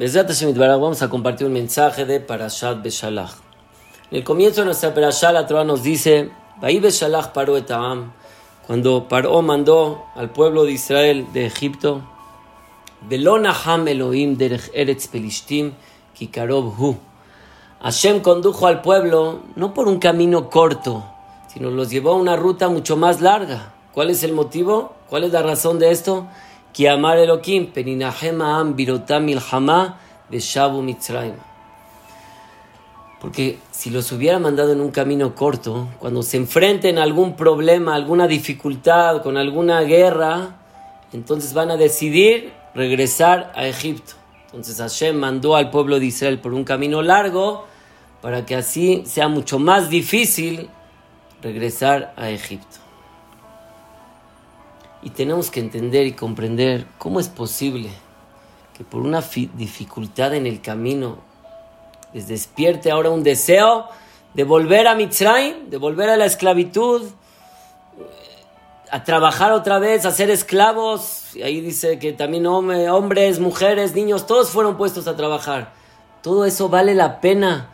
Vamos a compartir un mensaje de Parashat Beshalach. En el comienzo de nuestra Parashat, la Torah nos dice: Beshalach paró etam. Cuando Paró mandó al pueblo de Israel de Egipto, Belonaham Elohim derech Eretz Pelishtim Kikarob Hu. Hashem condujo al pueblo no por un camino corto, sino los llevó a una ruta mucho más larga. ¿Cuál es el motivo? ¿Cuál es la razón de esto? Mitzrayim. Porque si los hubiera mandado en un camino corto, cuando se enfrenten a algún problema, alguna dificultad, con alguna guerra, entonces van a decidir regresar a Egipto. Entonces Hashem mandó al pueblo de Israel por un camino largo para que así sea mucho más difícil regresar a Egipto. Y tenemos que entender y comprender cómo es posible que por una dificultad en el camino les despierte ahora un deseo de volver a Mitzrayim, de volver a la esclavitud, a trabajar otra vez, a ser esclavos. Y ahí dice que también hombres, mujeres, niños, todos fueron puestos a trabajar. Todo eso vale la pena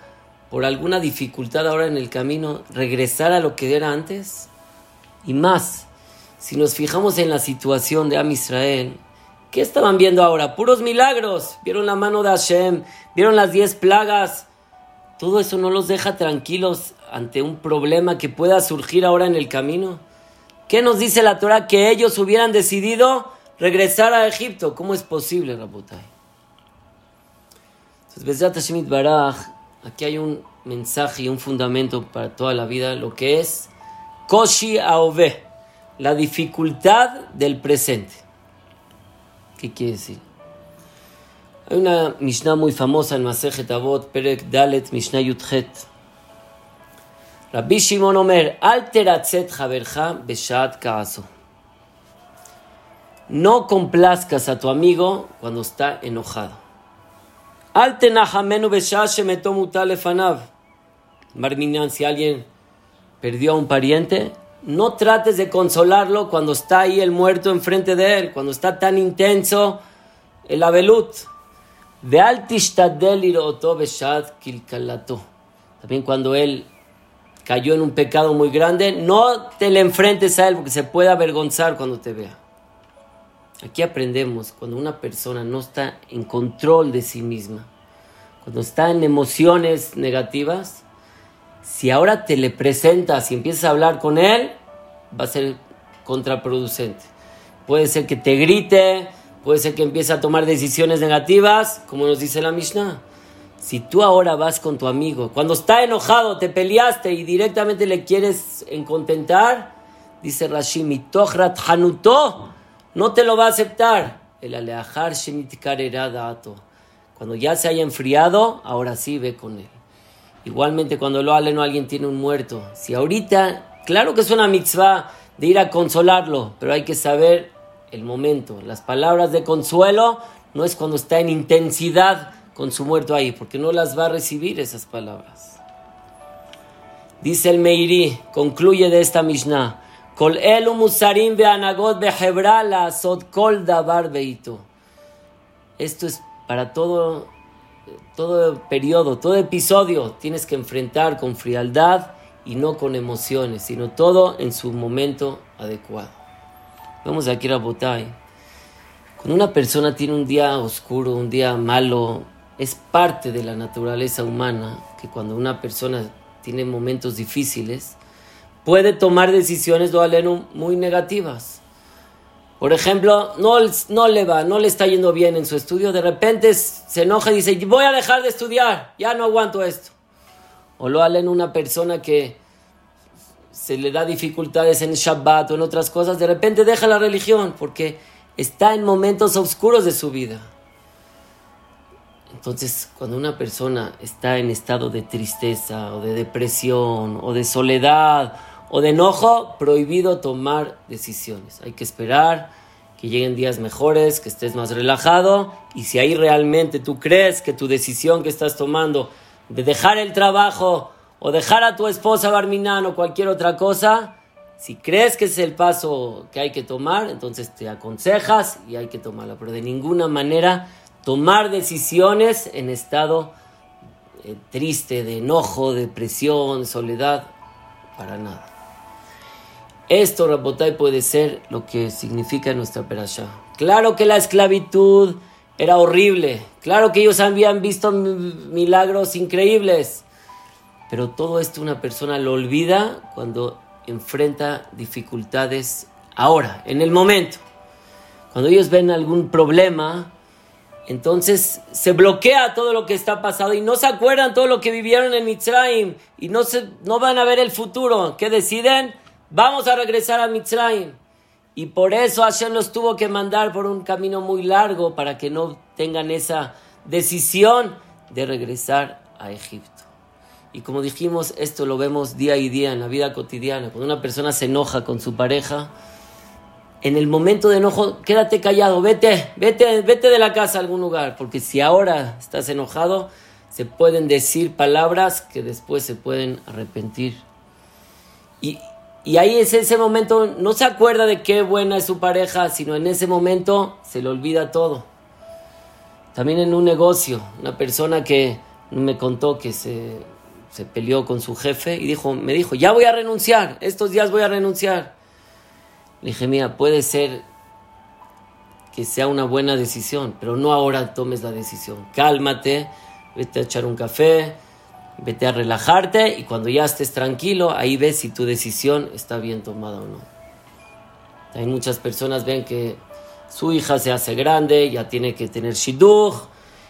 por alguna dificultad ahora en el camino, regresar a lo que era antes y más si nos fijamos en la situación de Am Israel, ¿qué estaban viendo ahora? Puros milagros. Vieron la mano de Hashem, vieron las diez plagas. Todo eso no los deja tranquilos ante un problema que pueda surgir ahora en el camino. ¿Qué nos dice la Torah? Que ellos hubieran decidido regresar a Egipto. ¿Cómo es posible, Rabotai? Entonces, aquí hay un mensaje y un fundamento para toda la vida, lo que es Koshi Aove la dificultad del presente. ¿Qué quiere decir? Hay una Mishnah muy famosa en Masejet Avot, Perek Dalet, Mishnah Yudchet. Rabbi Shimon Omer, alteratzet javerja beshat kaaso. No complazcas a tu amigo cuando está enojado. Altenachamenu beshat shemetomuta lefanav. Marminan, si alguien perdió a un pariente, no trates de consolarlo cuando está ahí el muerto enfrente de él, cuando está tan intenso el abelut. También cuando él cayó en un pecado muy grande, no te le enfrentes a él porque se puede avergonzar cuando te vea. Aquí aprendemos cuando una persona no está en control de sí misma, cuando está en emociones negativas, si ahora te le presentas y empiezas a hablar con él, va a ser contraproducente. Puede ser que te grite, puede ser que empiece a tomar decisiones negativas, como nos dice la Mishnah. Si tú ahora vas con tu amigo, cuando está enojado, te peleaste y directamente le quieres contentar, dice Rashi, mitochrat hanuto, no te lo va a aceptar. El aleajar Cuando ya se haya enfriado, ahora sí ve con él. Igualmente cuando lo no alguien tiene un muerto. Si ahorita, claro que es una mitzvah de ir a consolarlo, pero hay que saber el momento. Las palabras de consuelo no es cuando está en intensidad con su muerto ahí, porque no las va a recibir esas palabras. Dice el Meiri, concluye de esta Mishnah. Kol elu musarim be'anagot la sot kol davar Esto es para todo todo periodo, todo episodio tienes que enfrentar con frialdad y no con emociones, sino todo en su momento adecuado. Vamos aquí a Botay. Cuando una persona tiene un día oscuro, un día malo, es parte de la naturaleza humana que cuando una persona tiene momentos difíciles, puede tomar decisiones muy negativas. Por ejemplo, no, no le va, no le está yendo bien en su estudio, de repente se enoja y dice, voy a dejar de estudiar, ya no aguanto esto. O lo en una persona que se le da dificultades en Shabbat o en otras cosas, de repente deja la religión porque está en momentos oscuros de su vida. Entonces, cuando una persona está en estado de tristeza o de depresión o de soledad o de enojo, prohibido tomar decisiones. Hay que esperar que lleguen días mejores, que estés más relajado y si ahí realmente tú crees que tu decisión que estás tomando de dejar el trabajo o dejar a tu esposa Barminan o cualquier otra cosa, si crees que es el paso que hay que tomar, entonces te aconsejas y hay que tomarlo, pero de ninguna manera tomar decisiones en estado eh, triste, de enojo, depresión, soledad, para nada. Esto, Rabotay, puede ser lo que significa nuestra perashá. Claro que la esclavitud era horrible, claro que ellos habían visto milagros increíbles, pero todo esto una persona lo olvida cuando enfrenta dificultades ahora, en el momento. Cuando ellos ven algún problema, entonces se bloquea todo lo que está pasado y no se acuerdan todo lo que vivieron en Mitzrayim y no, se, no van a ver el futuro. ¿Qué deciden? Vamos a regresar a Mitzrayim. Y por eso Hashem los tuvo que mandar por un camino muy largo para que no tengan esa decisión de regresar a Egipto. Y como dijimos, esto lo vemos día y día en la vida cotidiana. Cuando una persona se enoja con su pareja, en el momento de enojo, quédate callado, vete, vete, vete de la casa a algún lugar, porque si ahora estás enojado, se pueden decir palabras que después se pueden arrepentir. Y, y ahí es ese momento, no se acuerda de qué buena es su pareja, sino en ese momento se le olvida todo. También en un negocio, una persona que me contó que se, se peleó con su jefe y dijo, me dijo, ya voy a renunciar, estos días voy a renunciar. Le dije, mira, puede ser que sea una buena decisión, pero no ahora tomes la decisión. Cálmate, vete a echar un café, vete a relajarte y cuando ya estés tranquilo, ahí ves si tu decisión está bien tomada o no. Hay muchas personas ven que su hija se hace grande, ya tiene que tener shidduch,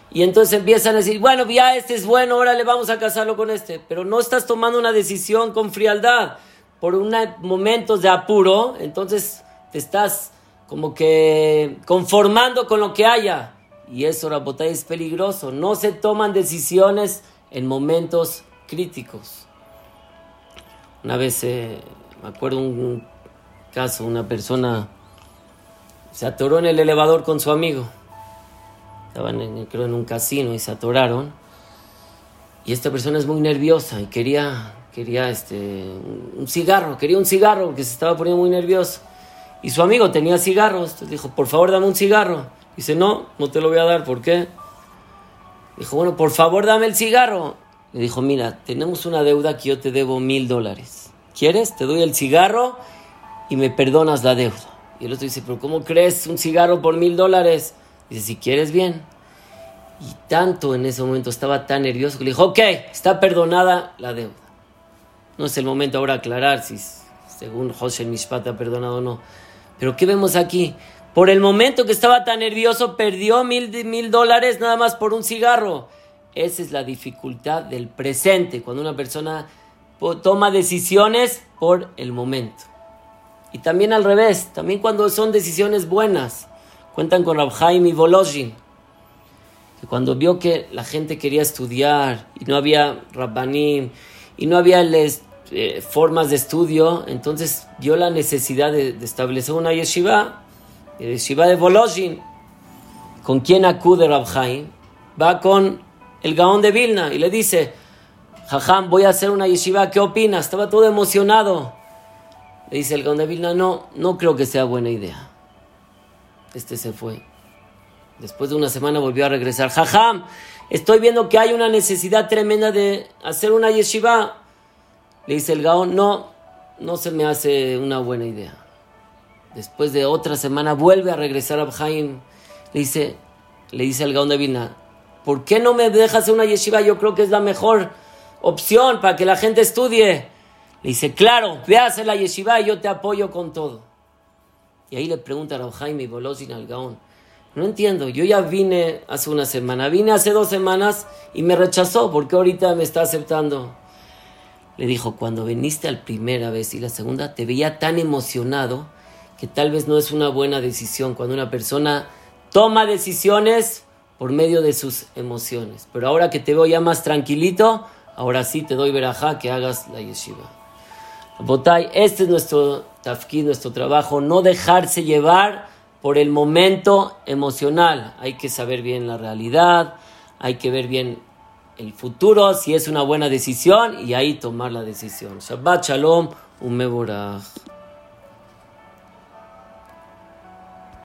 y entonces empiezan a decir, bueno, ya este es bueno, ahora le vamos a casarlo con este. Pero no estás tomando una decisión con frialdad por unos momentos de apuro, entonces te estás como que conformando con lo que haya. Y eso, Rabotay, es peligroso. No se toman decisiones en momentos críticos. Una vez, eh, me acuerdo un caso, una persona se atoró en el elevador con su amigo. Estaban, en, creo, en un casino y se atoraron. Y esta persona es muy nerviosa y quería quería este, un cigarro, quería un cigarro porque se estaba poniendo muy nervioso. Y su amigo tenía cigarros, entonces dijo, por favor dame un cigarro. Dice, no, no te lo voy a dar, ¿por qué? Dijo, bueno, por favor dame el cigarro. Le dijo, mira, tenemos una deuda que yo te debo mil dólares. ¿Quieres? Te doy el cigarro y me perdonas la deuda. Y el otro dice, pero ¿cómo crees un cigarro por mil dólares? Dice, si quieres, bien. Y tanto en ese momento estaba tan nervioso que le dijo, ok, está perdonada la deuda. No es el momento ahora aclarar si según José Mishpat ha perdonado o no. Pero ¿qué vemos aquí? Por el momento que estaba tan nervioso, perdió mil, mil dólares nada más por un cigarro. Esa es la dificultad del presente, cuando una persona toma decisiones por el momento. Y también al revés, también cuando son decisiones buenas. Cuentan con Rabhaim y Volozhin, que cuando vio que la gente quería estudiar y no había Rabbanim y no había les, eh, formas de estudio, entonces dio la necesidad de, establecer una yeshiva, yeshiva de Volozhin. ¿Con quién acude Rabhaim? Va con el Gaón de Vilna y le dice, Jajam, voy a hacer una yeshiva, ¿qué opinas? Estaba todo emocionado. Le dice el Gaón de Vilna, no, no creo que sea buena idea. Este se fue. Después de una semana volvió a regresar. Jajam, estoy viendo que hay una necesidad tremenda de hacer una yeshiva. Le dice el Gaón, no, no se me hace una buena idea. Después de otra semana vuelve a regresar a Jaim. Le dice, le dice el Gaón de Vilna, ¿por qué no me dejas hacer una yeshiva? Yo creo que es la mejor opción para que la gente estudie. Le dice, claro, ve a hacer la yeshiva y yo te apoyo con todo. Y ahí le pregunta a Jaime y Bolosín al Gaón, no entiendo, yo ya vine hace una semana, vine hace dos semanas y me rechazó, ¿por qué ahorita me está aceptando? Le dijo, cuando viniste la primera vez y la segunda, te veía tan emocionado que tal vez no es una buena decisión cuando una persona toma decisiones por medio de sus emociones. Pero ahora que te veo ya más tranquilito, ahora sí te doy verajá que hagas la yeshiva. Botay, este es nuestro tafkid, nuestro trabajo, no dejarse llevar por el momento emocional. Hay que saber bien la realidad, hay que ver bien el futuro, si es una buena decisión, y ahí tomar la decisión. Shabbat Shalom, un